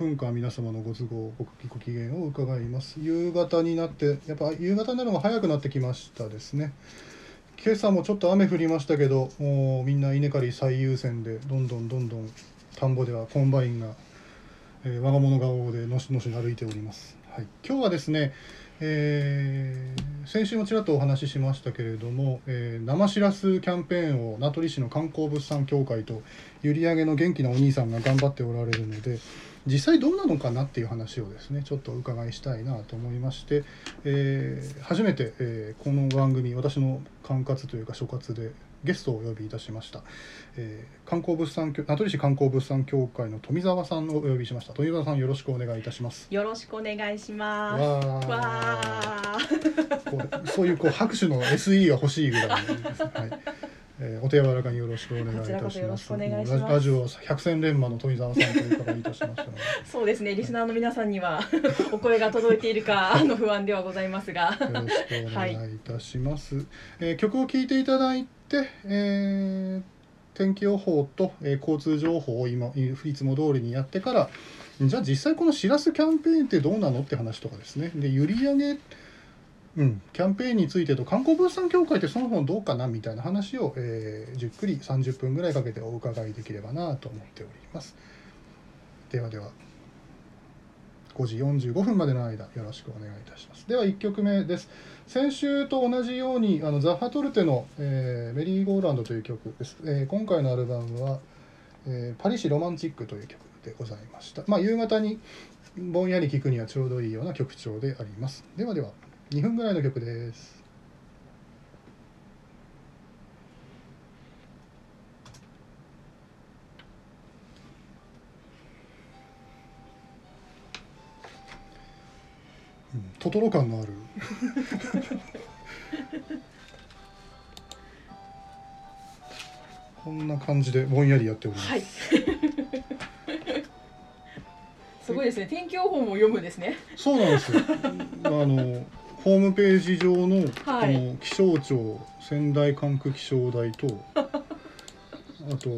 分間皆様のご都合ごご機嫌を伺います。夕方になってやっぱ夕方になるのが早くなってきましたですね。今朝もちょっと雨降りましたけどもうみんな稲刈り最優先でどんどんどんどん田んぼではコンバインが、えー我が物顔でのしのし歩いております、はい、今日はですね、えー先週もちらっとお話ししましたけれども、えー生しらすキャンペーンを名取市の観光物産協会と閖上の元気なお兄さんが頑張っておられるので実際どうなのかなっていう話をですねちょっとお伺いしたいなと思いまして、えー初めて、えーこの番組私の管轄というか所轄でゲストをお呼びいたしました、えー観光物産協名取市観光物産協会の富澤さんをお呼びしました。富澤さんよろしくお願いいたします。よろしくお願いします。わわー。ー。こうそういうこう拍手の SE が欲しいぐらいです、はいえーお手柔らかによろしくお願いいたしこちらこそよろます。しくお願いしますララジオ百戦錬磨の富澤さんという方にいたしましたので、そうですね。リスナーの皆さんには お声が届いているか あの不安ではございますが。よろしくお願いいたします。えー曲を聴いていただいて、えー天気予報と、えー交通情報を今いいつも通りにやってから、じゃあ実際このしらすキャンペーンってどうなのって話とかですね。で閖上うん、キャンペーンについてと観光物産協会ってそもそもどうかなみたいな話を、えーじっくり30分ぐらいかけてお伺いできればなと思っております。ではでは5時45分までの間よろしくお願いいたします。では1曲目です。先週と同じようにあのザッハトルテの、えーメリーゴーランド」という曲です。えー今回のアルバムは、えーパリシロマンチック」という曲でございました。まあ夕方にぼんやり聴くにはちょうどいいような曲調であります。ではでは2分ぐらいの曲です。うんトトロ感のある こんな感じでぼんやりやっております。はい。すごいですね。天気予報も読むんですね。そうなんですよ。あのホームページ上の、はい。この気象庁仙台管区気象台と あと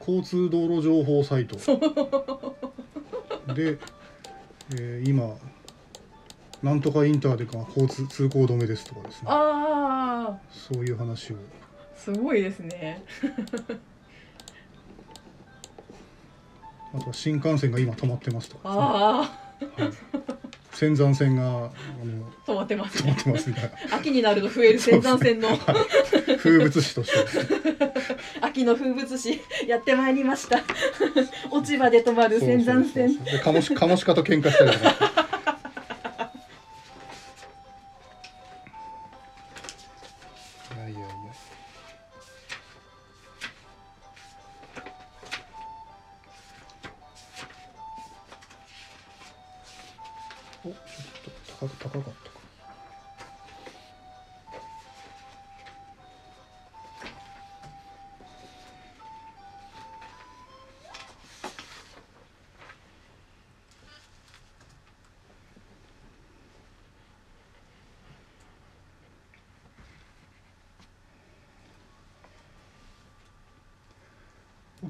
交通道路情報サイト。で、えー今なんとかインターでか交通通行止めですとかですね。あそういう話を。あ、すごいですね。あとは新幹線が今止まってますとかあですね、はい、仙山線があのあ、止まってますね。止まっ。てますみたいな。秋になると増える仙山線の。風物詩として。秋の風物詩やってまいりました。落ち葉で止まる仙山線カモシカと喧嘩したりとか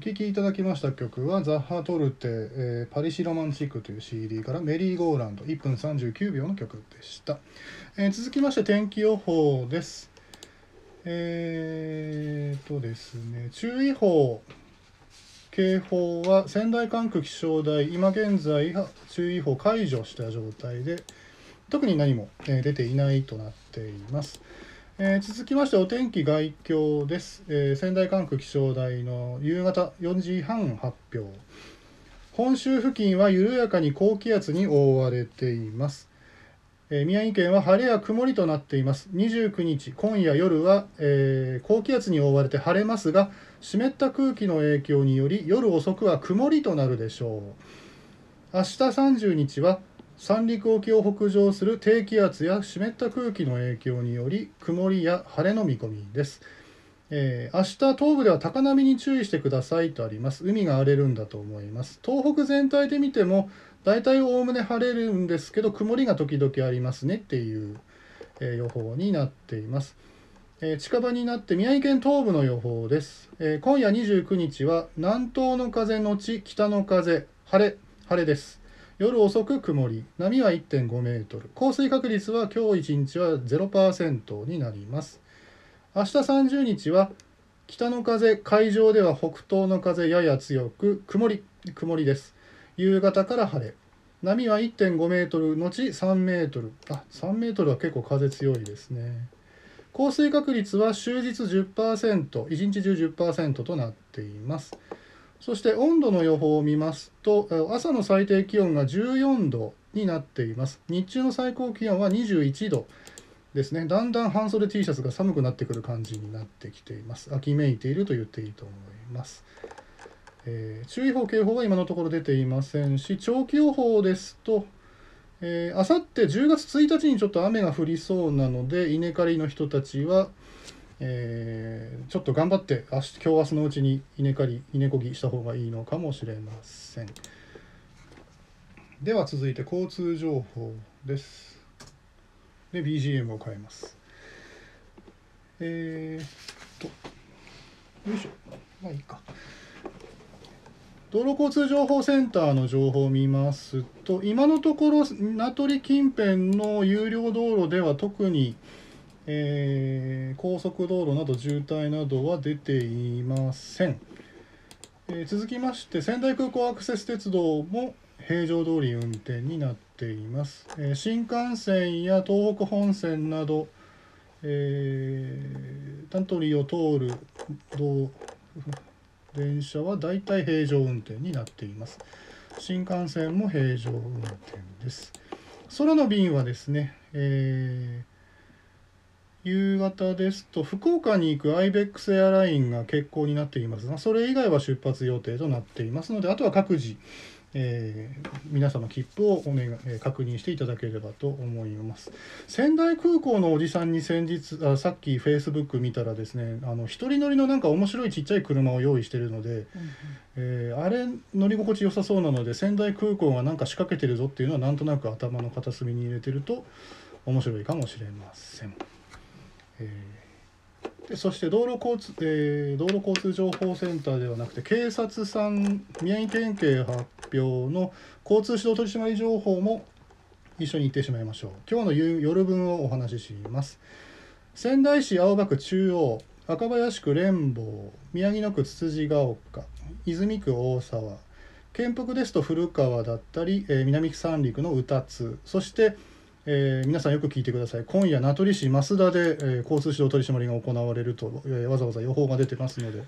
聴きいただきました曲はザッハトルテ、えーパリシロマンチックという CD からメリーゴーランド1分39秒の曲でした、えー続きまして天気予報です。えーとですね注意報警報は仙台管区気象台今現在は注意報解除した状態で特に何も、え出ていないとなっています。えー続きましてお天気概況です、えー仙台管区気象台の夕方4時半発表。本州付近は緩やかに高気圧に覆われています、えー宮城県は晴れや曇りとなっています。29日今夜夜は、えー高気圧に覆われて晴れますが湿った空気の影響により夜遅くは曇りとなるでしょう。明日30日は三陸沖を北上する低気圧や湿った空気の影響により曇りや晴れの見込みです、えー明日東部では高波に注意してくださいとあります。海が荒れるんだと思います。東北全体で見ても大体おおむね晴れるんですけど曇りが時々ありますねっていう、えー予報になっています。えー近場になって宮城県東部の予報です、えー今夜29日は南東の風のち北の風晴れ晴れです。夜遅く曇り波は1.5メートル。降水確率は今日1日は0%になります。明日30日は北の風海上では北東の風やや強く曇り曇りです。夕方から晴れ。波は1.5メートル後3メートル。あ3メートルは結構風強いですね。降水確率は終日 10%1 日中10%となっています。そして温度の予報を見ますと朝の最低気温が14度になっています。日中の最高気温は21度ですね。だんだん半袖 T シャツが寒くなってくる感じになってきています。秋めいていると言っていいと思います、えー注意報警報は今のところ出ていませんし長期予報ですとえー、あさって10月1日にちょっと雨が降りそうなので稲刈りの人たちは、えーちょっと頑張って明日今日明日のうちに稲刈り稲こぎした方がいいのかもしれません。では続いて交通情報です。で BGM を変えます。えー、っとよいしょ。まあいいか。道路交通情報センターの情報を見ますと今のところ名取近辺の有料道路では特に、えー高速道路など渋滞などは出ていません、えー続きまして仙台空港アクセス鉄道も平常通り運転になっています、えー新幹線や東北本線など、えー、タントリーを通る道電車はだいたい平常運転になっています。新幹線も平常運転です。空の便はですね、えー夕方ですと福岡に行く IBEX エアラインが欠航になっています。がそれ以外は出発予定となっていますのであとは各自、えー皆様切符をお願いえー確認していただければと思います。仙台空港のおじさんに先日あさっき Facebook 見たらですねあの一人乗りのなんか面白いちっちゃい車を用意してるので、えーあれ乗り心地良さそうなので仙台空港がなんか仕掛けてるぞっていうのはなんとなく頭の片隅に入れてると面白いかもしれません。えー。でそして道路交通、えー道路交通情報センターではなくて警察さん宮城県警発表の交通指導取締り情報も一緒に言ってしまいましょう。今日の夜分をお話しします。仙台市青葉区中央赤林区連坊宮城野区つつじが丘泉区大沢県北ですと古川だったり、えー南三陸の宇多津そして、えー皆さんよく聞いてください今夜名取市増田で、えー交通指導取締りが行われると、えーわざわざ予報が出てますので、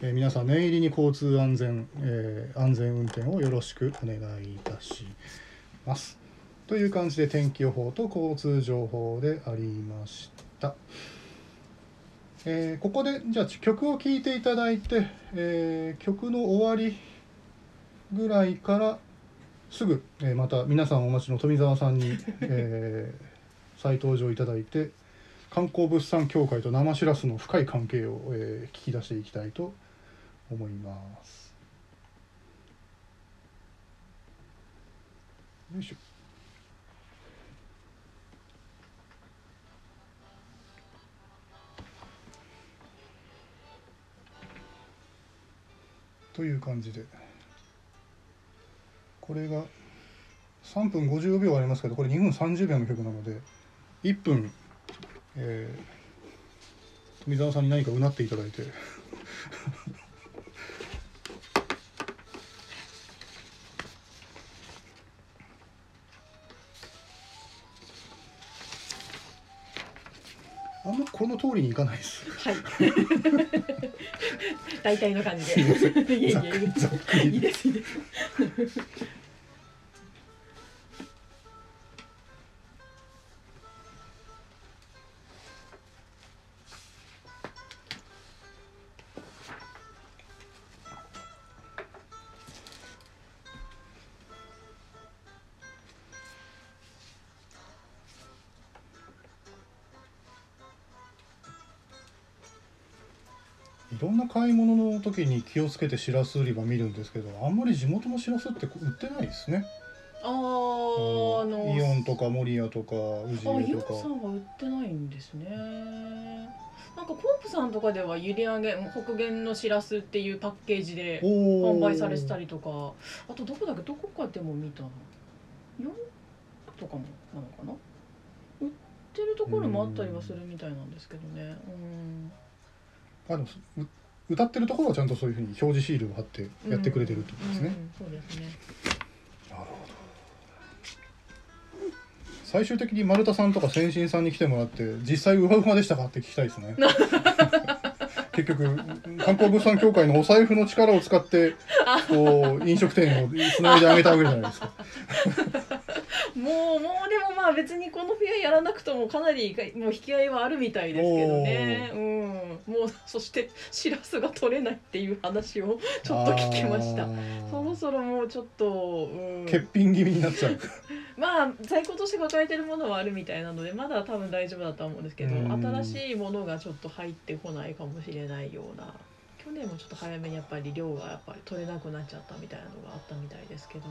えー皆さん念入りに交通安全、えー安全運転をよろしくお願いいたします。という感じで天気予報と交通情報でありました。えーここでじゃあ曲を聴いていただいて、えー曲の終わりぐらいからすぐ、えーまた皆さんお待ちの富澤さんに、えー再登場いただいて観光物産協会と生しらすの深い関係を、えー聞き出していきたいと思います。よいしょ。という感じでこれが3分50秒ありますけどこれ2分30秒の曲なので1分、えー富澤さんに何かうなっていただいて。んまこの通りにいかないです。はい。大体の感じで。すいいいですいいです。ろんな買い物の時に気をつけてしらす売り場見るんですけどあんまり地元のしらすって売ってないですね。あーあの。イオンとか守谷とか宇あ、イオンさんは売ってないんですね。なんかコープさんとかでは閖上げ北限のしらすっていうパッケージで販売されてたりとか。あとどこだっけどこかでも見たな。4とかもなのかな。売ってるところもあったりはするみたいなんですけどね。うんあでもう歌ってるところはちゃんとそういうふうに表示シールを貼ってやってくれてるってことですね、うんうんそうですね。なるほど。最終的に丸田さんとか先進さんに来てもらって実際ウハウハでしたかって聞きたいですね。結局観光物産協会のお財布の力を使ってこう飲食店をつないであげたわけじゃないですかもうもうでもまあ別にこの冬やらなくともかなりもう引き合いはあるみたいですけどね。うん。もうそしてしらすが取れないっていう話をちょっと聞きました。そろそろもうちょっと、うん、欠品気味になっちゃう。まあ在庫として抱えてるものはあるみたいなのでまだ多分大丈夫だとは思うんですけどうん。新しいものがちょっと入ってこないかもしれないような去年もちょっと早めにやっぱり量がやっぱり取れなくなっちゃったみたいなのがあったみたいですけど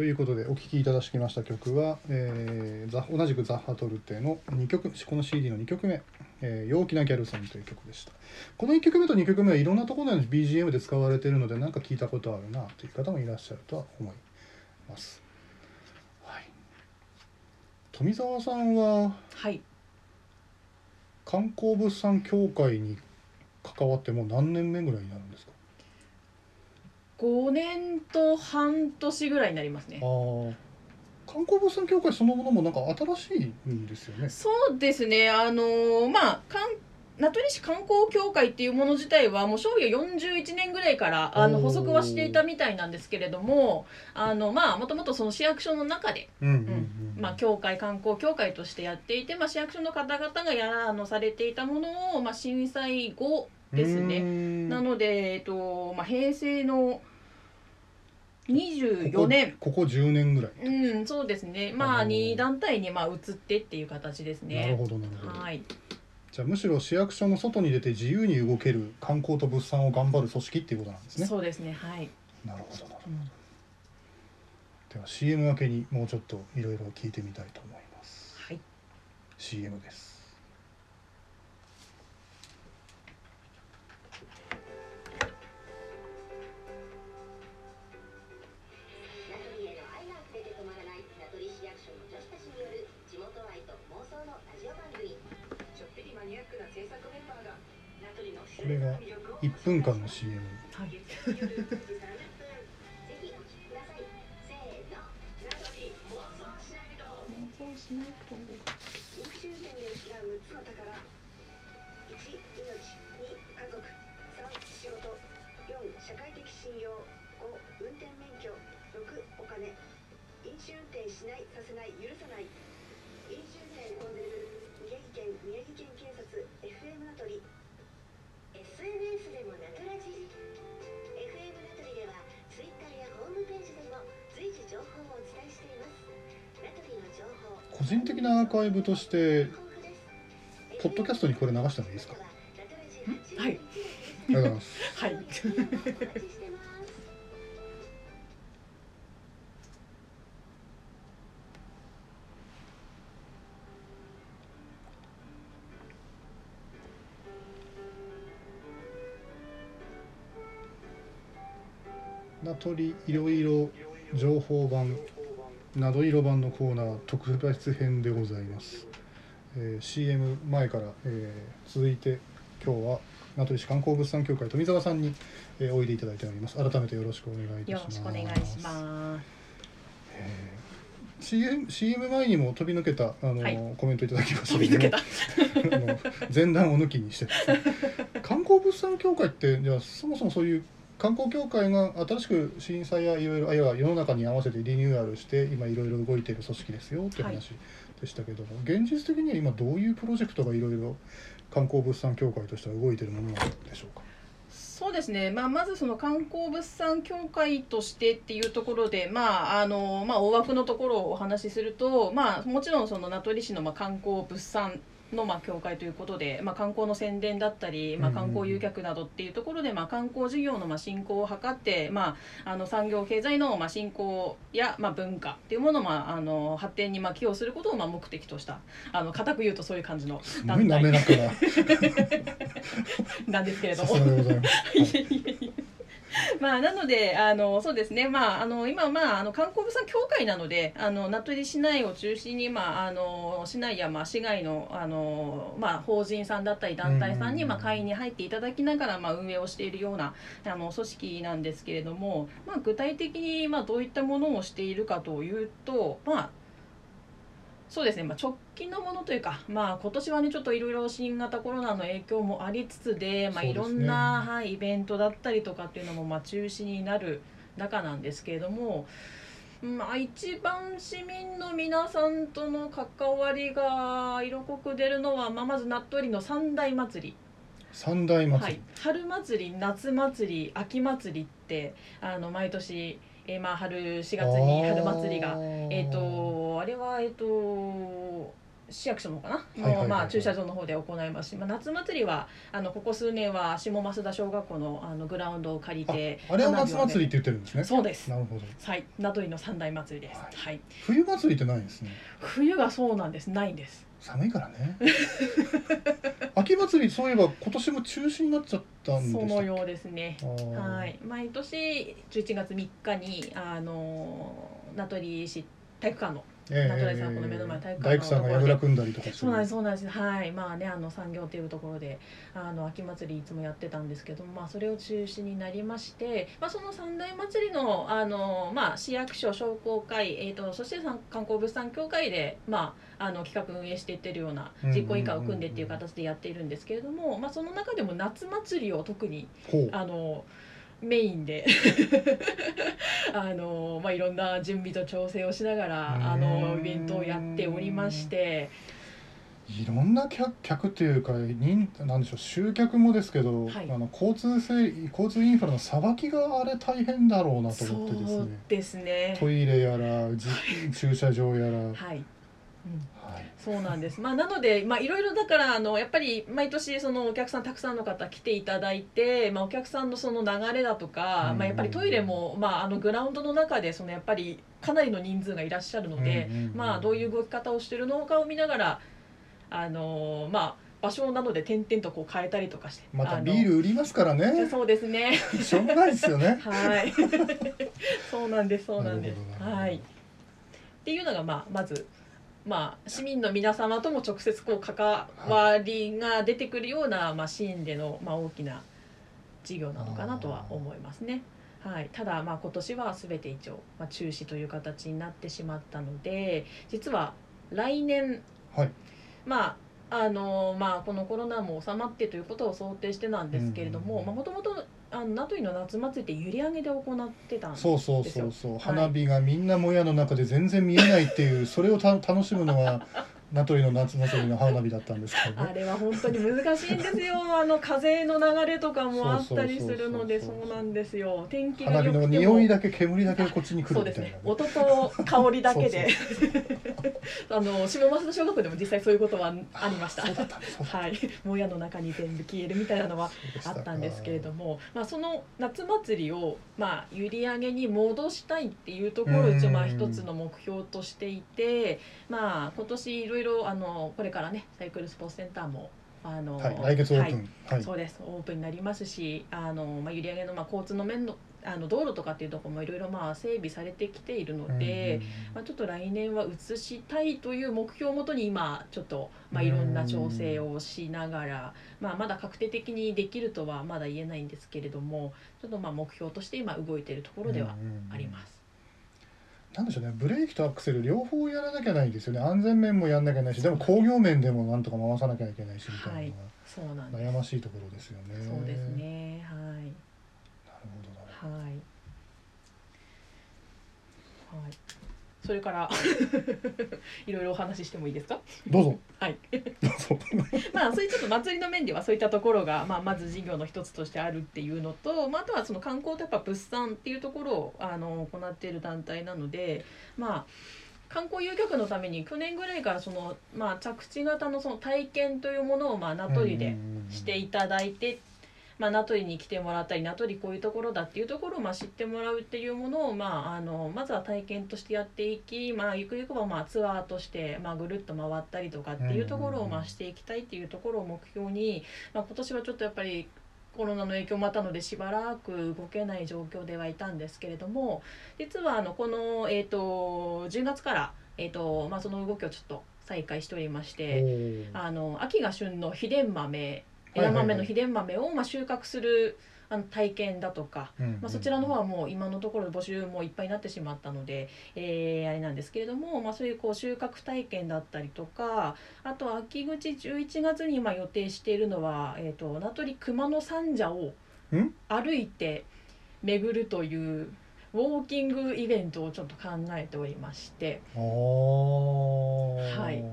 ということでお聴きいただきました曲は、えーザ同じくザッハトルテの2曲この CD の2曲目「えー陽気なギャルソン」という曲でした。この1曲目と2曲目はいろんなところで BGM で使われているのでなんか聞いたことあるなという方もいらっしゃるとは思います、はい、富澤さんははい。観光物産協会に関わってもう何年目ぐらいになるんですか？5年と半年ぐらいになりますね。観光物産協会そのものもなんか新しいんですよね。そうですね。あのーまあかん名取市観光協会っていうもの自体はもう昭和41年ぐらいからあの補足はしていたみたいなんですけれどもあのまあもともとその市役所の中でうんうんうん。まあ、協会観光協会としてやっていて、まあ、市役所の方々がやらあのされていたものを、まあ、震災後ですね。ねなので、えっとまあ、平成の24年。ここここ10年ぐらい、うんそうですね。まあおー。2団体にまあ移ってっていう形ですね。なるほどなるほど、はい。じゃあむしろ市役所の外に出て自由に動ける観光と物産を頑張る組織っていうことなんですね。そうですねはい、なるほど。なるほうんどでは CM 明けにもうちょっといろいろ聞いてみたいと思います。はい。CM です1分間の CM はい。個人的なアーカイブとしてポッドキャストにこれ流してもいいですか？はい。ありがとうございます。はい。名取いろいろ情報版など色版のコーナー特別編でございます、えー CM 前から、えー続いて今日は名取市観光物産協会富澤さんに、えーおいでいただいております。改めてよろしくお願いいたします。よろしくお願いします。えー CM, CM 前にも飛び抜けたあの、はい。コメントいただきました。飛び抜けた。あの前段を抜きにして。ね 観光物産協会ってじゃあそもそもそういう観光協会が新しく震災やいろいろあるいは世の中に合わせてリニューアルして今いろいろ動いている組織ですよって話でしたけども、現実的には今どういうプロジェクトがいろいろ観光物産協会としては動いているものなんでしょうか？そうですね、まあ、まずその観光物産協会としてっていうところで、まああのまあ、大枠のところをお話しすると、まあ、もちろんその名取市のまあ観光物産のまあ協会ということで、まあ、観光の宣伝だったり、まあ、観光誘客などっていうところで、まあ、観光事業のまあ振興を図って、まあ、あの産業経済のまあ振興やまあ文化っていうものをまああの発展にまあ寄与することをまあ目的としたあの固く言うとそういう感じのすごい滑らかな。なんですけれども まあなのであのそうですね。まああの今まああの観光物産協会なのであの名取市内を中心にまああの市内やまあ市外のあのまあ法人さんだったり団体さんにうん。まあ会員に入っていただきながらまあ運営をしているようなあの組織なんですけれどもまあ具体的にまあどういったものをしているかというとまあそうですね、まあ、直近のものというか、まあ、今年はねちょっといろいろ新型コロナの影響もありつつで、まあ、いろんな、はい、イベントだったりとかっていうのもまあ中止になる中なんですけれども、まあ、一番市民の皆さんとの関わりが色濃く出るのは、まあ、まず名取の三大祭り。三大祭り。はい、春祭り夏祭り秋祭りってあの毎年、えーまあ、春4月に春祭りが。えっ、とあれはえっ、と市役所のかな、はいはいまあ駐車場の方で行います。し、まあ、夏祭りはあのここ数年は下増田小学校のあのグラウンドを借りてああれを夏祭りって言ってるんですね。そうです。なるほど。はい。名取の三大祭りです、ははい。い冬祭りってないんですね。冬がそうなんです。ないんです。寒いからね。秋祭りそういえば今年も中止になっちゃったんでそのようですね。はい、毎年11月3日にあの名取市体育館のええ名取さんこの目の前体育館の大工さんがやぐら組んだりとかそうなんですそうなんです。はい。まあねあの産業というところであの秋祭りいつもやってたんですけどもまあそれを中止になりまして、まあ、その三大祭りのあの、まあ、市役所商工会、えー、とそして観光物産協会で、まあ、あの企画運営していってるような実行委員会を組んでっていう形でやっているんですけれども、まあ、その中でも夏祭りを特にあのメインで。あの、まあ、いろんな準備と調整をしながらあのイベントをやっておりまして。いろんな客客っていうか人なんでしょう集客もですけど、はい。あの交通整交通インフラのさばきがあれ大変だろうなと思ってですね。ですね。トイレやらじ駐車場やら、はいはい。うんそうなんです。まあなのでまあいろいろだからあのやっぱり毎年そのお客さんたくさんの方来ていただいて、まあお客さんのその流れだとか、うんまあやっぱりトイレもまああのグラウンドの中でそのやっぱりかなりの人数がいらっしゃるので、まあどういう動き方をしてるのかを見ながらあのまあ場所などで点々とこう変えたりとかして、またビール売りますからねそうですね。しょうがないですよねはい。そうなんです。そうなんですはい。っていうのがまあまずまあ市民の皆様とも直接こう関わりが出てくるようなまあシーンでのまあ大きな事業なのかなとは思いますね。はい、ただまあ今年は全て一応、まあ、中止という形になってしまったので実は来年はい。まああのまあこのコロナも収まってということを想定してなんですけれどもうんもとあの名取の夏祭りって閖上げで行ってたんですそうそうそうそう、はい花火がみんなもやの中で全然見えないっていうそれをた楽しむのが名取の夏祭りの花火だったんですけどね。あれは本当に難しいんですよ。あの風の流れとかもあったりするのでそうなんですよ。天気が花火の匂いだけ煙だけこっちに来るみたいなね。音と香りだけで。あの下増田小学校でも実際そういうことはありました。はい、もやの中に全部消えるみたいなのはたあったんですけれども、まあ、その夏祭りを、まあ、閖上げに戻したいっていうところを一応まあうん一つの目標としていて、まあ、今年いろいろあのこれからねサイクルスポーツセンターもあの、はい、来月オープはい。ン、はい。そうです。オープンになりますしあの、まあ、閖上の、まあ、交通の面のあの道路とかっていうところもいろいろまあ整備されてきているので、まあ、ちょっと来年は移したいという目標をもとに今ちょっと、まあ、いろんな調整をしながら、まあ、まだ確定的にできるとはまだ言えないんですけれどもちょっとまあ目標として今動いているところではあります。なんでしょうねブレーキとアクセル両方やらなきゃないんですよね。安全面もやんなきゃないしでも工業面でもなんとか回さなきゃいけないしみたいなのが悩ましいところですよね、そうですね。はい。なるほど。はい。はいそれから いろいろお話ししてもいいですか？ほどどうぞ。はい。どうぞ。まあそういうちょっと祭りの面ではそういったところが、まあ、まず事業の一つとしてあるっていうのと、まあ、あとはその観光とやっぱ物産っていうところをあの行っている団体なのでまあ観光遊客のために去年ぐらいからその、まあ、着地型のその体験というものをまあ名取でしていただいて、まあ、名取に来てもらったり名取こういうところだっていうところをまあ知ってもらうっていうものを、まあ、あのまずは体験としてやっていき、まあ、ゆくゆくはまあツアーとして、まあ、ぐるっと回ったりとかっていうところをまあしていきたいっていうところを目標に、まあ、今年はちょっとやっぱりコロナの影響もあったのでしばらく動けない状況ではいたんですけれども実はあのこの、えー、と10月から、えーとまあ、その動きをちょっと再開しておりまして。あの秋が旬の秘伝豆枝豆の秘伝豆をまあ収穫するあの体験だとか、まあ、そちらの方はもう今のところ募集もいっぱいになってしまったので、えーあれなんですけれども、まあ、そういうこう収穫体験だったりとかあと秋口11月に今予定しているのは、えー、と名取熊野三社をん？歩いて巡るというウォーキングイベントをちょっと考えておりまして。はい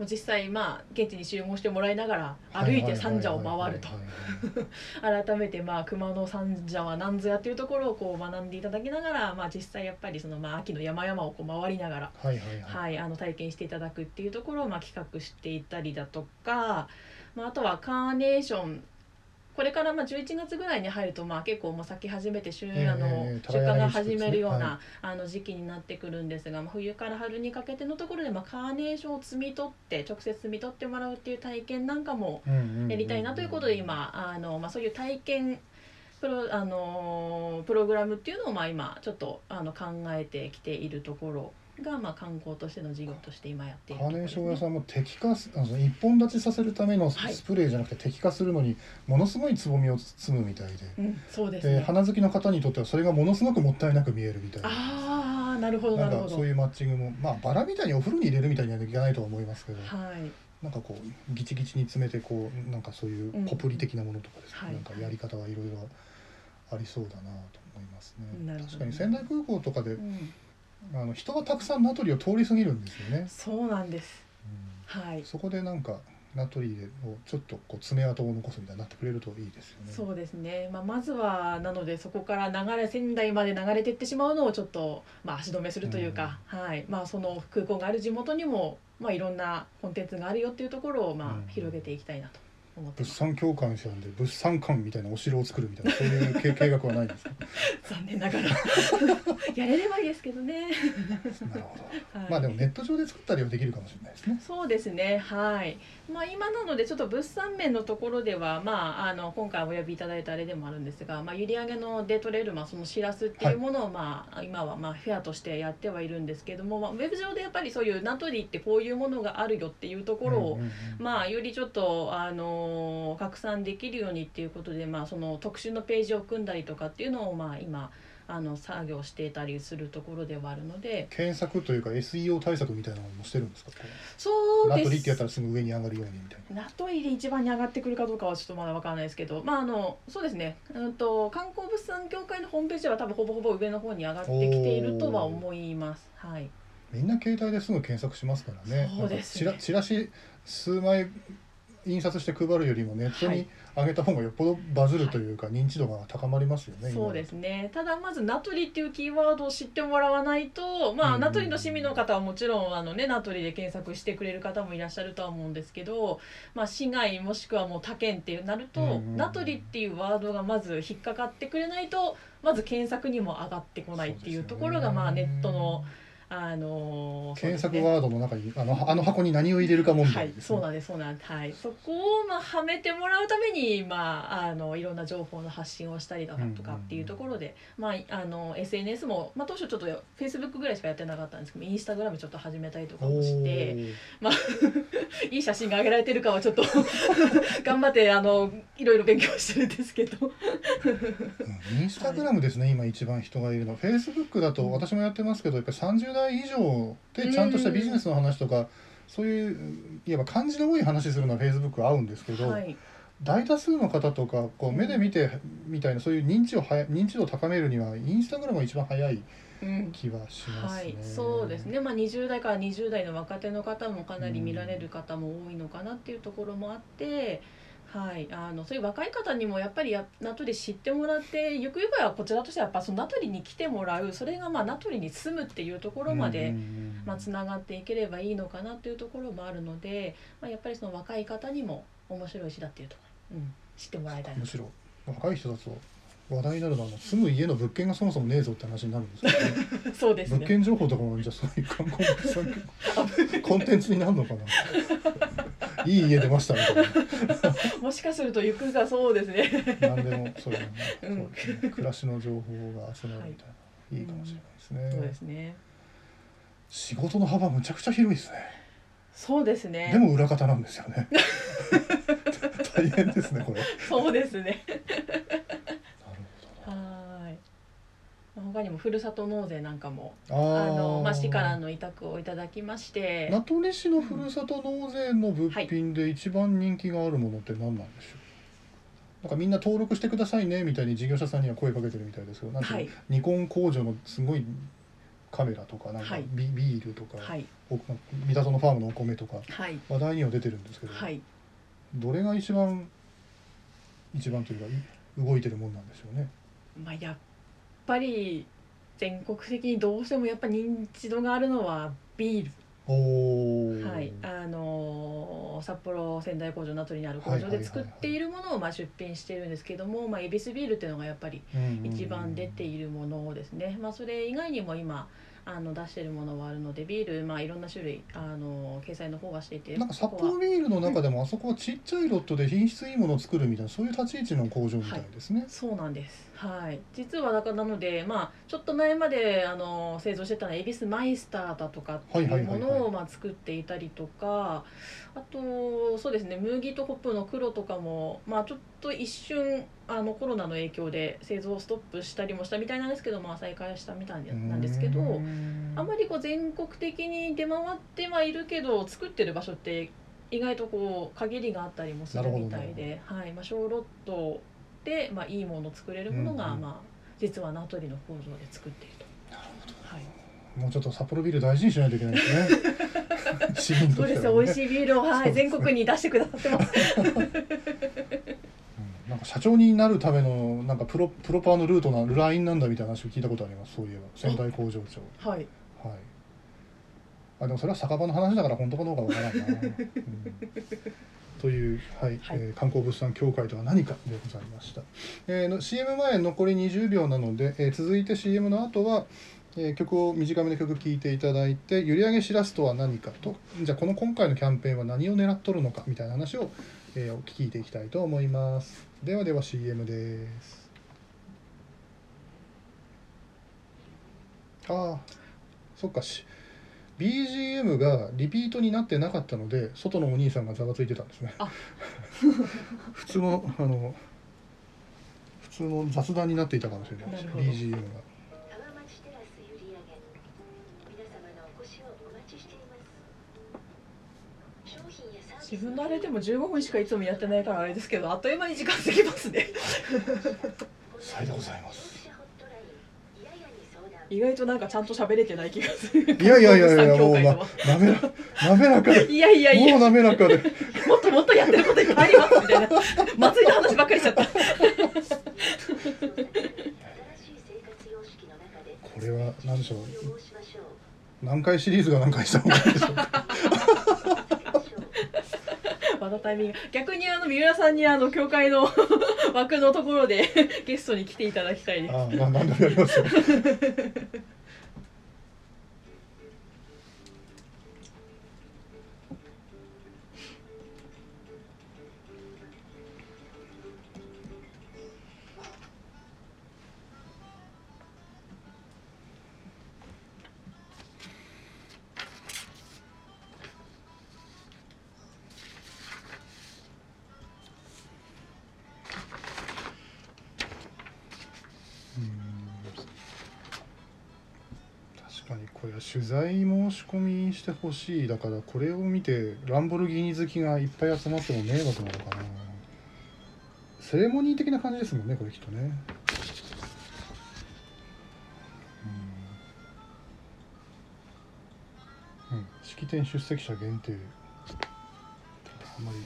実際まあ現地に集合してもらいながら歩いて三社を回ると。改めてまあ熊野三社は何ぞやっていうところをこう学んでいただきながら、まあ、実際やっぱりそのまあ秋の山々をこう回りながら、はいはいはい。はい、あの体験していただくっていうところをまあ企画していたりだとか、まあ、あとはカーネーションこれからまあ11月ぐらいに入るとまあ結構もう咲き始めて収ええあのええ出荷が始めるようはなあの時期になってくるんですが、まあ、冬から春にかけてのところでまあカーネーションを摘み取って直接摘み取ってもらうっていう体験なんかもやりたいなということで今あの、まあ、そういう体験プロあのプログラムっていうのをまあ今ちょっとあの考えてきているところが、まあ、観光としての事業として今やっているカーネーション屋さんも摘化すあの一本立ちさせるためのはい。スプレーじゃなくて摘化するのにものすごいつぼみを摘むみたいで、うん、そうですでね。花好きの方にとってはそれがものすごくもったいなく見えるみたいなああなるほどなるほど。かそういうマッチングもまあバラみたいにお風呂に入れるみたいにはいかないとは思いますけど、はい。なんかこうギチギチに詰めてこうなんかそういうポプリ的なものとかですね、うんなんかやり方はいろいろありそうだなと思いますね。確かに仙台空港とかでうん、あの人がたくさん名取を通り過ぎるんですよね。そうなんです。うんはい。そこでなんか名取をちょっとこう爪痕を残すみたいになってくれるといいですよね。そうですね。まあまずはなのでそこから流れ仙台まで流れていってしまうのをちょっとまあ足止めするというか、はい。まあその空港がある地元にもまあいろんなコンテンツがあるよっていうところをまうんあ広げていきたいなと。物産協会さんで物産館みたいなお城を作るみたいなそういう計 計画はないんですか？残念ながら やれればいいですけどね。なるほど。はいまあでもネット上で作ったりはできるかもしれないですね。そうですねはいまあ今なのでちょっと物産面のところではまああの今回お呼びいただいたあれでもあるんですが、まあ、閖上のデートレール、まあ、そのしらすっていうものを、まあ今はまあフェアとしてやってはいるんですけども、まあ、ウェブ上でやっぱりそういう名取ってこういうものがあるよっていうところを、うんうんうんまあよりちょっとあの拡散できるようにっていうことでまあその特集のページを組んだりとかっていうのをまあ今あの作業していたりするところではあるので検索というか SEO 対策みたいなのもしてるんですか。そうですトリってやったらすぐ上に上がるようにみたいな。ナトリで一番に上がってくるかどうかはちょっとまだわからないですけど、まああのそうですね。うんと観光物産協会のホームページは多分ほぼほぼ上の方に上がってきているとは思います。はい。みんな携帯ですぐ検索しますからね。そうですねチラチラシ数枚印刷して配るよりもネットにはい上げた方がよっぽどバズるというか認知度が高まりますよね。今そうですね。ただまずナトリっていうキーワードを知ってもらわないと、まあ、うんうんナトリの市民の方はもちろんあのねナトリで検索してくれる方もいらっしゃるとは思うんですけど、まあ市外もしくはもう他県ってなると、うんうんうんナトリっていうワードがまず引っかかってくれないとまず検索にも上がってこないっていうところが、まあネットのあの検索ワードの中にあのあの箱に何を入れるか問はい、題ですね。そうなんです、そうなんです。はい、そこをまあはめてもらうために、まああのいろんな情報の発信をしたりだとかっていうところで、まああの SNS もまあ当初ちょっと Facebook ぐらいしかやってなかったんですけど、インスタグラムちょっと始めたりとかおもして、ー。まあ いい写真が上げられてるかはちょっと 頑張ってあのいろいろ勉強してるんですけど、うんインスタグラムですね、今一番人がいるの。フェイスブックだと私もやってますけどやっぱり30代以上でちゃんとしたビジネスの話とか、そういういわば漢字の多い話するのはフェイスブック合うんですけど、はい、大多数の方とかこう目で見てみたいなそういう認知をはや認知度を高めるにはインスタグラムが一番早いうん。気はしますね。はい、そうですね、まあ、20代から20代の若手の方もかなり見られる方も多いのかなっていうところもあって、はい、あのそういう若い方にもやっぱりや名取知ってもらってゆくゆくはこちらとしてはやっぱその名取に来てもらう。それがまあ名取に住むっていうところまで、まあ、つながっていければいいのかなというところもあるので、まあ、やっぱりその若い方にも面白い詩だっていうところ、うん、知ってもらいたいなむしろ若い人だと話題になるのはあの住む家の物件がそもそもねえぞって話になるんですけど、ね、そうですね。物件情報とかもじゃあそういう観光物産コンテンツになるのかないい家出ましたみたいもしかするとゆくがそうですねな何でもそうだね、うんそうですね暮らしの情報が集まるみたいな、い、いかもしれないですね,、そうですね仕事の幅むちゃくちゃ広いですねそうですねでも裏方なんですよね大変ですねこれそうですねほどなはーいまあ他にもふるさと納税なんかもああの、ーまあ、市からの委託をいただきまして。名取市のふるさと納税の物品で一番人気があるものって何なんでしょう？なんかみんな登録してくださいねみたいに事業者さんには声かけてるみたいですけどなんていうのはい。ニコン工場のすごいカメラとかなんかはい。ビ,、ビールとか、はい。お三田園ファームのお米とかはい。話題には出てるんですけど、はい。どれが一番一番というかい動いてるもんなんでしょうね。まあやっぱり全国的にどうしてもやっぱ認知度があるのはビール。はい、あのー札幌仙台工場名取にある工場はいはいはいはいで作ってい。るものをまあ出品しているんですけども、まあ、恵比寿ビールっていうのがやっぱり一番出ているものですね、まあ、それ以外にも今あの出しているものはあるのでビール、まあ、いろんな種類あの掲載の方はしていてなんか札幌ビールの中でもあそこはちっちゃいロットで品質いいものを作るみたいなそういう立ち位置の工場みたいですね。そうなんです。はい。実はだからなので、まあちょっと前まであの製造してたのは恵比寿マイスターだとかっていうものをまあ作っていたりとか、あとそうですね麦とホップの黒とかもまあちょっと一瞬あのコロナの影響で製造をストップしたりもしたみたいなんですけど、まあ再開したみたいなんですけど。あんまりこう全国的に出回ってはいるけど作ってる場所って意外とこう限りがあったりもするみたいで、はいまあ、小ロットで、まあ、いいものを作れるものが、うんうんまあ、実は名取の工場で作っていると。はい、もうちょっと札幌ビール大事にしないといけないですね。市民としね。そうです美味しいビールを、はい、全国に出してくださってます。うんなんか社長になるためのなんかプロプロパーのルートなラインなんだみたいな話を聞いたことあります。そういえば仙台工場長。はい、はい。あでもそれは酒場の話だから本当かどうかわからんな。うんという、はいはいえー観光物産協会とは何かでございました。えーの CM 前残り20秒なので、えー続いて CM の後は、えー曲を短めの曲聴いていただいて揺り上げしらすとは何かとじゃあこの今回のキャンペーンは何を狙っとるのかみたいな話を、えー聞いていきたいと思います。ではでは CM です。ああそっかし BGM がリピートになってなかったので外のお兄さんがざわついてたんですね。あ。普通のあの普通の雑談になっていたかもしれないです。BGM が。浜町テラス閖上皆様のお越しをお待ちしています。商品やサービス自分のあれでも15分しかいつもやってないからあれですけどあっという間に時間過ぎますね。さいでございます消費者ホットラインいややに相談意外となんかちゃんと喋れてない気がする。いやいやいやいやもう観光物産協会とはな滑ら滑らかで。いやいやいや。もう滑らかで。もっともっとやってることいっぱいありますみたいな。祭りの話ばっかりしちゃった。これは何でしょう？何回シリーズが何回した方がいいでしょう。かまたタイミング。逆にあの三浦さんにあの教会の 枠のところで ゲストに来ていただきたいです。ああまあ何でもやりますよ。材申し込みしてほしい。だからこれを見てランボルギーニ好きがいっぱい集まっても迷惑なのかな。セレモニー的な感じですもんねこれきっとね。うん、うん、式典出席者限定。あんまり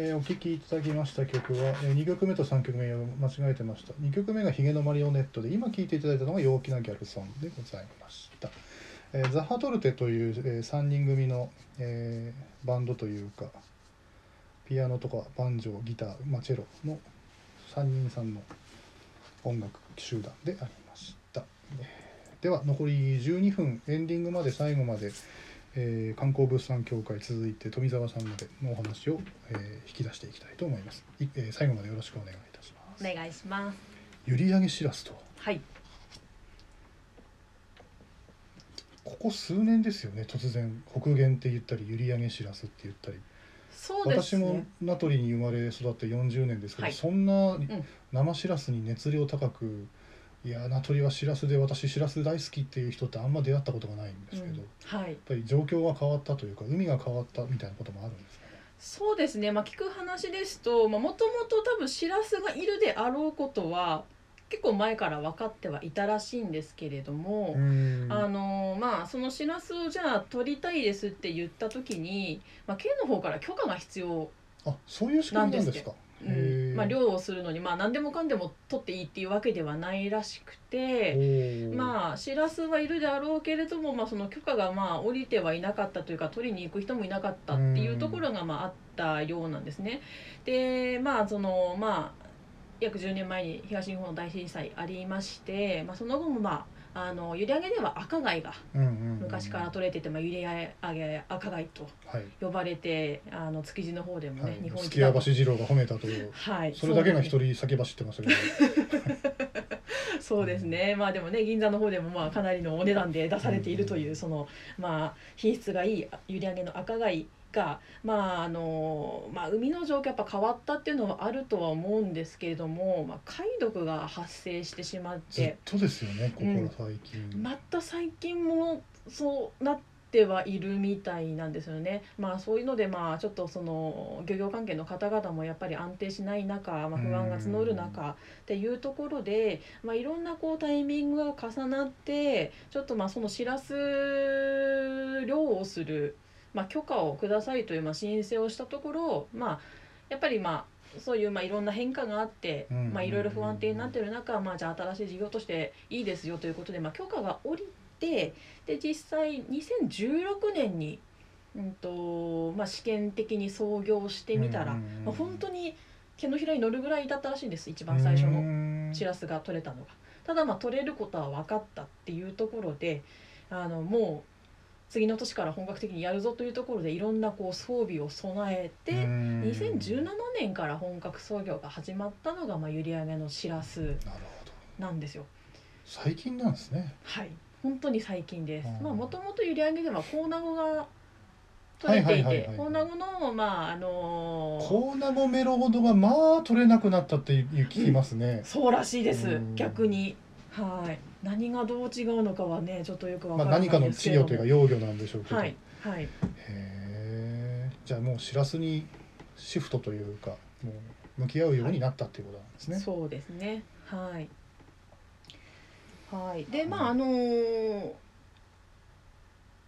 えーお聴きいただきました曲は、え2曲目と3曲目を間違えてました。2曲目が「ヒゲのマリオネット」で今聴いていただいたのが「陽気なギャルソン」でございました、えーザ・ハトルテという、え3人組の、えーバンドというかピアノとかバンジョーギター、まあ、チェロの3人さんの音楽集団でありました、では残り12分エンディングまで最後までえー観光物産協会続いて富澤さんまでのお話を、えー引き出していきたいと思います、いえー最後までよろしくお願いいたします。お願いします。閖上しらすとは？はい。ここ数年ですよね突然。北限って言ったり閖上しらすって言ったり、そうです私もね名取に生まれ育って40年ですけど、はい。そんなうん。生しらすに熱量高くいや名取はしらすで私しらす大好きっていう人ってあんま出会ったことがないんですけど、うんやっはいぱり状況が変わったというか海が変わったみたいなこともあるんですか？ねそうですね。まあ聞く話ですともともと多分しらすがいるであろうことは結構前から分かってはいたらしいんですけれども、うん。あのまあそのしらすをじゃあ取りたいですって言った時に、まあ、県の方から許可が必要、あそういう仕組みなんですか？うんまあ、漁をするのに、まあ、何でもかんでも取っていいっていうわけではないらしくて。あまあしらすはいるであろうけれども、まあ、その許可がまあ降りてはいなかったというか取りに行く人もいなかったっていうところがまああったようなんですね。でまあそのまあ約10年前に東日本大震災ありまして、まあ、その後もまああの閖上では赤貝が昔から取れてて、まあ、閖上赤貝とはい、呼ばれてあの築地の方でもね、はい。日本すき家橋二郎が褒めたという。はい。それだけが一人先走ってましたけどす そうですね。まあでもね銀座の方でもまあかなりのお値段で出されているという、うんそのまあ品質がいい閖上の赤貝がまああのまあ海の状況やっぱ変わったっていうのはあるとは思うんですけれども、まあ、貝毒が発生してしまっずってとですよねここうん最近、また最近もそうなってはいるみたいなんですよね。まあそういうのでまあちょっとその漁業関係の方々もやっぱり安定しない中、まあ、不安が募る中っていうところで、まあ、いろんなこうタイミングが重なってちょっとまあそのしらす漁をする、まあ、許可をくださいというまあ申請をしたところまあやっぱりまあそういうまあいろんな変化があって、うん。まあ、いろいろ不安定になってる中、まあ、じゃあ新しい事業としていいですよということで、まあ、許可が下りてで実際2016年に、うんとまあ、試験的に操業してみたら、うんまあ、本当に手のひらに乗るぐらいだったらしいんです一番最初のしらすが取れたのが。ただまあ取れることは分かったっていうところであのもう次の年から本格的にやるぞというところでいろんなこう装備を備えて、2017年から本格操業が始まったのが、まあ、閖上のしらすなるほどなんですよ。最近なんですねはい、本当に最近ですうん。まあもともと閖上ではコウナゴが取れていて、コウナゴのまああのーコウナゴメロほどがまあ取れなくなったっていう聞きますね、そうらしいですうん。逆に。はい。何がどう違うのかはね、ちょっとよくわまあ、からない何かの稚ですけれども。魚というか幼魚なんでしょうけど、はいはい。へえじゃあもうしらすにシフトというかもう向き合うようになったっていうことなんですね、そうですね。はい。はい。で、まああのー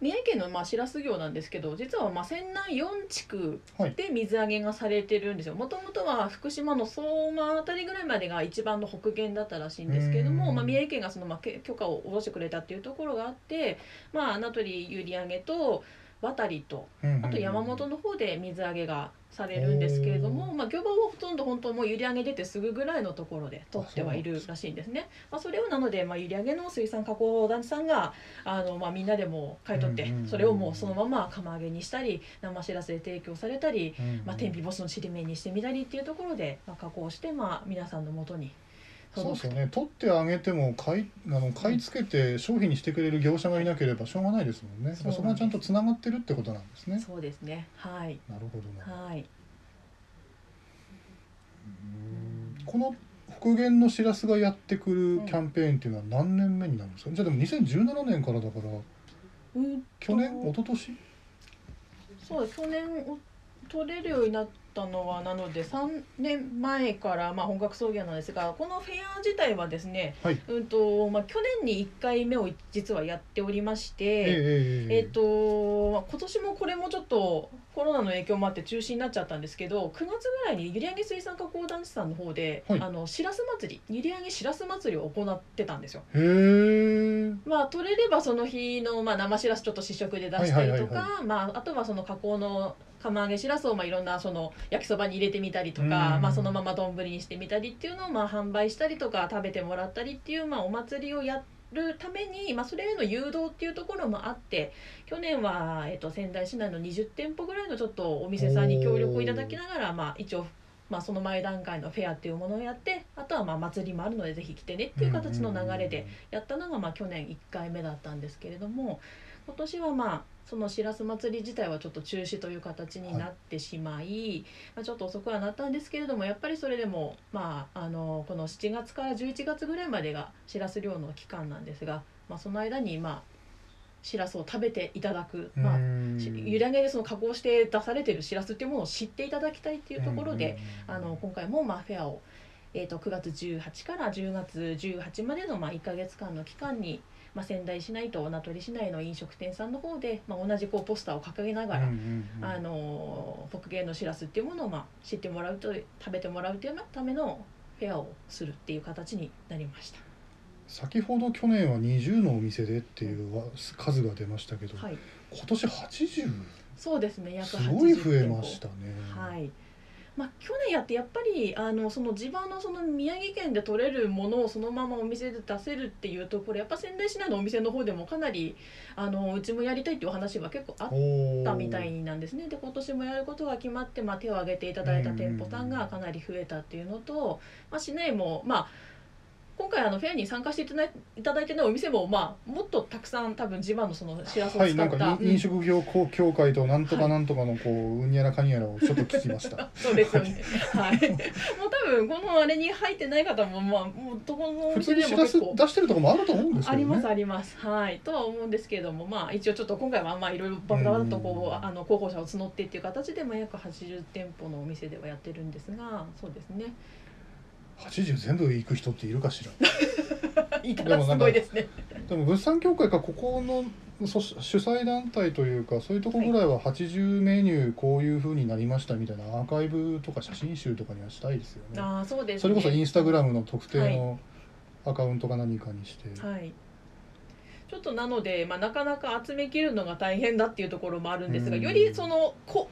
宮城県のまあしらす漁なんですけど実はまあ仙南4地区はい。で水揚げがされてるんですよ。もともとは福島の相馬あたりぐらいまでが一番の北限だったらしいんですけれども、うん。まあ、宮城県がそのまあけ許可を下ろしてくれたっていうところがあって、まあ、名取閖上と渡りとあと山本の方で水揚げがされるんですけれども、おまあ、漁場はほとんど本当もう閖上出てすぐぐらいのところで取ってはいるらしいんですね。まあ、それをなので、まあ、閖上の水産加工団地さんがあの、まあ、みんなでも買い取ってそれをもうそのまま釜揚げにしたり生しらすで提供されたり、まあ、天日干しのちりめんにしてみたりっていうところで、まあ、加工して、まあ、皆さんのもとにそう。ですよね。取ってあげても買いあの買い付けて商品にしてくれる業者がいなければしょうがないですもんね。そこがちゃんとつながってるってことなんですね。そうですね。はい。なるほどなはい。うん。この復元のしらすがやってくるキャンペーンっていうのは何年目になるんですか、じゃあでも2017年からだからうん去年？一昨年？そう去年お取れるようになったのはなので3年前からまあ本格送迎なんですがこのフェア自体はですね、はいうんとまあ、去年に1回目を実はやっておりまして。えええええっ、とまあ今年もこれもちょっとコロナの影響もあって中止になっちゃったんですけど9月ぐらいに閖上水産加工団地さんの方で、はいあのしらす祭り閖上しらす祭りを行ってたんですよ。まあ取れればその日の、まあ、生しらすちょっと試食で出したりとか、はいはいまあ、あとはその加工の釜揚げしらすをまあいろんなその焼きそばに入れてみたりとか、うんまあ、そのまま丼にしてみたりっていうのをまあ販売したりとか食べてもらったりっていうまあお祭りをやるために、まあ、それへの誘導っていうところもあって去年は、えっと仙台市内の20店舗ぐらいのちょっとお店さんに協力をいただきながら、まあ、一応。まあ、その前段階のフェアっていうものをやってあとはまあ祭りもあるのでぜひ来てねっていう形の流れでやったのがまあ去年1回目だったんですけれども今年はまあそのしらす祭り自体はちょっと中止という形になってしまい、まあ、ちょっと遅くはなったんですけれどもやっぱりそれでもまああのこの7月から11月ぐらいまでがしらす漁の期間なんですが、まあ、その間にまあしらすを食べていただく、まあ、しゆらげでその加工して出されてるしらすっていうものを知っていただきたいっていうところで、あの今回もまあフェアを、えー、と9月18から10月18までのまあ1か月間の期間に、まあ、仙台市内と名取市内の飲食店さんの方で、まあ、同じこうポスターを掲げながら、あの北限のしらすっていうものをまあ知ってもらうと食べてもらうというためのフェアをするっていう形になりました。先ほど去年は20のお店でっていうわ数が出ましたけど、はい、今年80そうですね。約す80ごい増えましたね。はいまあ、去年やってやっぱりあのその地場のその宮城県で取れるものをそのままお店で出せるっていうところやっぱ仙台市内のお店の方でもかなりあのうちもやりたいっていうお話は結構あっおたみたいなんですね。で今年もやることが決まって、まあ、手を挙げていただいた店舗さんがかなり増えたっていうのと、まあ、市内もまあ今回あのフェアに参加していただいいただいてないお店も、まあ、もっとたくさん多分地場のそのしらすをはい、使った、なんかうん飲食業協会となんとかなんとかのこう、うんやらかにやらをちょっと聞きました。そうですよね。はい。もう多分このあれに入ってない方もまあもうどこのお店でも結構出してるところもあると思うんですけどね。ありますあります。はい。とは思うんですけれどもまあ一応ちょっと今回はまあいろいろバタバタとこうあの候補者を募ってっていう形でまあ約80店舗のお店ではやってるんですがそうですね。80全部行く人っているかしら？いたらすごいですね。でも物産協会かここのそ主催団体というかそういうところぐらいは80メニューこういう風になりましたみたいなアーカイブとか写真集とかにはしたいですよね。ああそうです、ね。それこそインスタグラムの特定のアカウントか何かにして。はい。ちょっとなので、まあ、なかなか集めきるのが大変だっていうところもあるんですが、うんよりそのこ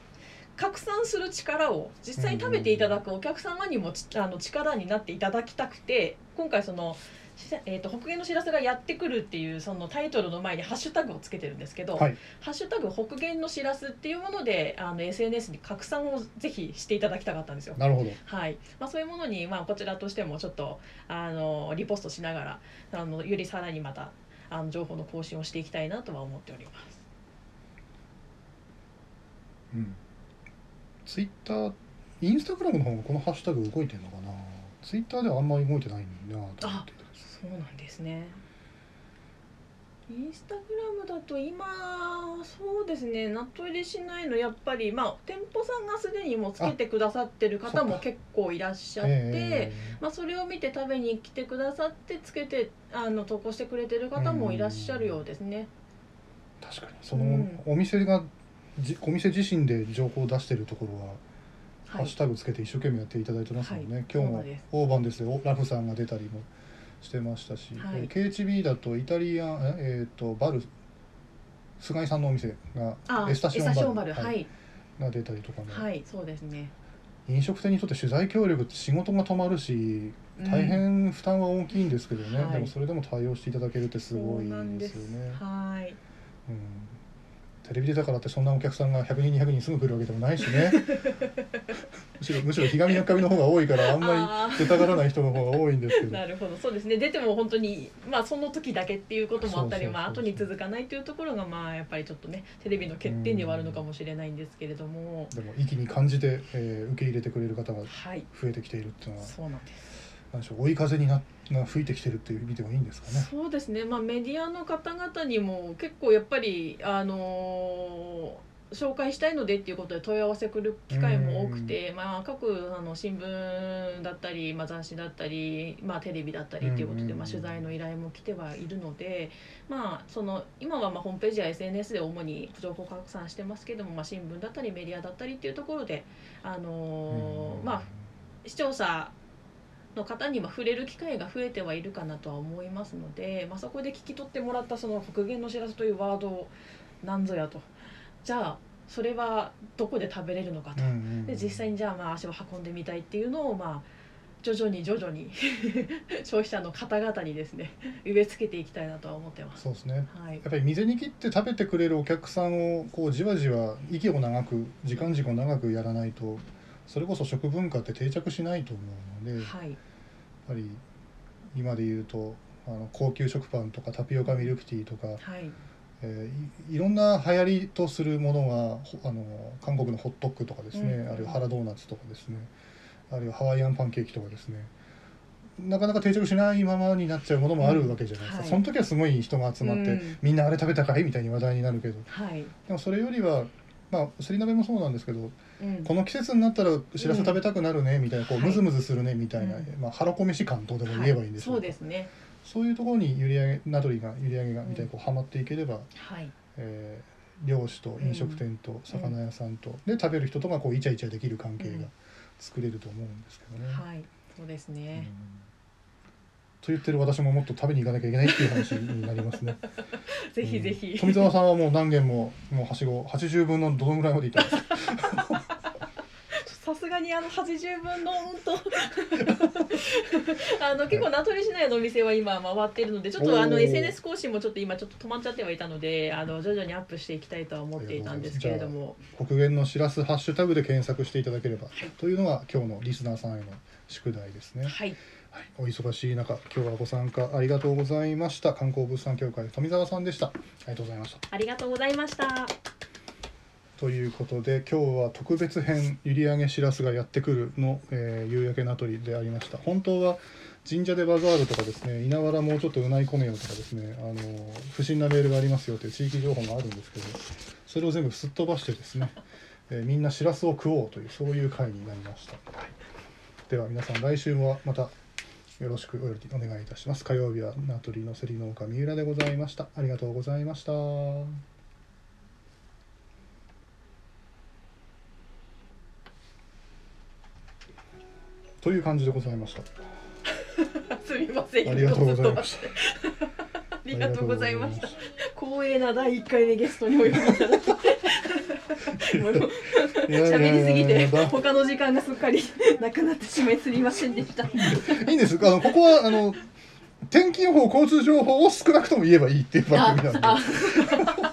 拡散する力を実際に食べていただくお客様にもちあの力になっていただきたくて今回その、しえーと「北限の知らせがやってくる」っていうそのタイトルの前にハッシュタグをつけてるんですけど「はいハッシュタグ北限の知らせ」っていうものであの SNS に拡散をぜひしていただきたかったんですよ。なるほど。はいまあ、そういうものに、まあ、こちらとしてもちょっとあのリポストしながらあのよりさらにまたあの情報の更新をしていきたいなとは思っております。うん。ツイッター、インスタグラムの方がこのハッシュタグ動いてるのかな？ツイッターではあんまり動いてないなと思って。そうなんですねインスタグラムだと今そうですね納得でしないのやっぱりまあ店舗さんがすでにもうつけてくださってる方も結構いらっしゃって、えまあ、それを見て食べに来てくださってつけてあの投稿してくれてる方もいらっしゃるようですね。え確かにその、うんお店がじお店自身で情報を出してるところは、はい。ハッシュタグつけて一生懸命やっていただいてますもんね、今日も大番ですよラフさんが出たりもしてましたし、はい。えー KHB だとイタリアンええーとバル菅井さんのお店があエスタシオンバルはい、はい、が出たりとかも、はい、そうですね。飲食店にとって取材協力って仕事が止まるし大変負担は大きいんですけどね、はい。でもそれでも対応していただけるってすごいですよね。はい。うんテレビ出たからってそんなお客さんが100人200人すぐ来るわけでもないしね。むしろむしろひがみの神の方が多いからあんまあり出たがらない人の方が多いんですけど。なるほど。そうですね。出ても本当にまあその時だけっていうこともあったりまあ後に続かないというところがまあやっぱりちょっとねテレビの欠点ではあるのかもしれないんですけれども。でも息に感じて、えー受け入れてくれる方がはい。増えてきているっていうのはそうなんです何でしょう追い風になが吹いてきてるっていう意味でもいいんですかね。そうですね。まあメディアの方々にも結構やっぱりあのー紹介したいのでっていうことで問い合わせくる機会も多くて、まあ、各あの新聞だったり、まあ、雑誌だったり、まあ、テレビだったりっていうことで、まあ、取材の依頼も来てはいるので、まあ、その今はまあホームページや SNS で主に情報拡散してますけども、まあ、新聞だったりメディアだったりっていうところで、あのーまあ、視聴者の方にも触れる機会が増えてはいるかなとは思いますので、まあ、そこで聞き取ってもらったその復元の知らせというワードを何ぞやと。じゃあそれはどこで食べれるのかと、で実際にじゃあまあ足を運んでみたいっていうのをまあ徐々に徐々に 消費者の方々にですね植え付けていきたいなとは思ってます。そうですね。はい。やっぱり水に切って食べてくれるお客さんをこうじわじわ息を長く時間軸を長くやらないとそれこそ食文化って定着しないと思うのでやっはいぱり今で言うとあの高級食パンとかタピオカミルクティーとか、はい。えーいいろんな流行りとするものがほあの韓国のホットックとかですね、うん。あるいはハラドーナツとかですねあるいはハワイアンパンケーキとかですねなかなか定着しないままになっちゃうものもあるわけじゃないですか、うんはい。その時はすごい人が集まって、うん。みんなあれ食べたかい？みたいに話題になるけど。はい、でもそれよりはまあすり鍋もそうなんですけどうんこの季節になったらしらす食べたくなるねみたいな、こうはい。ムズムズするねみたいな、うん。まあ、腹こ飯感とでも言えばいいんでしょはうか、そうですね。そういうところに閖上名取が閖上がみたいにこうはまっていければ、はい。えー漁師と飲食店と魚屋さんと、で食べる人とがこうイチャイチャできる関係がうん。作れると思うんですけどね。はい。そうですうん言ってる私ももっと食べに行かなきゃいけないっていう話になりますね。ぜひぜひ、うん富澤さんはもう何軒ももうはしご80分のどのぐらいまで行ったんです。か。さすがにあの80分のうんと。あの結構名取市内のお店は今回っているのでちょっとあの SNS 更新もちょっと今ちょっと止まっちゃってはいたのであの徐々にアップしていきたいとは思っていたんですけれども。北限のしらすハッシュタグで検索していただければ、はい。というのが今日のリスナーさんへの宿題ですね。はいはい、お忙しい中今日はご参加ありがとうございました。観光物産協会富澤さんでした。ありがとうございました。ありがとうございました。ということで今日は特別編「閖上しらすがやってくるの」えー夕焼け名取でありました。本当は神社でバザールとかですね稲わらもうちょっとうない込めよとかですねあの不審なメールがありますよという地域情報があるんですけどそれを全部すっ飛ばしてですね、えーみんなしらすを食おうというそういう回になりました、はい。では皆さん来週もまたよろしくお願いいたします。火曜日は名取の競り農家三浦でございました。ありがとうございました。という感じでございました。すみません。ありがとうございました。ありがとうございました。あ光栄な第1回目ゲストにお呼びいただき喋りすぎて他の時間がすっかりなくなってしまいすみませんでした。いいんですあのここはあの天気予報交通情報を少なくとも言えばいいっていう番組なんで。あ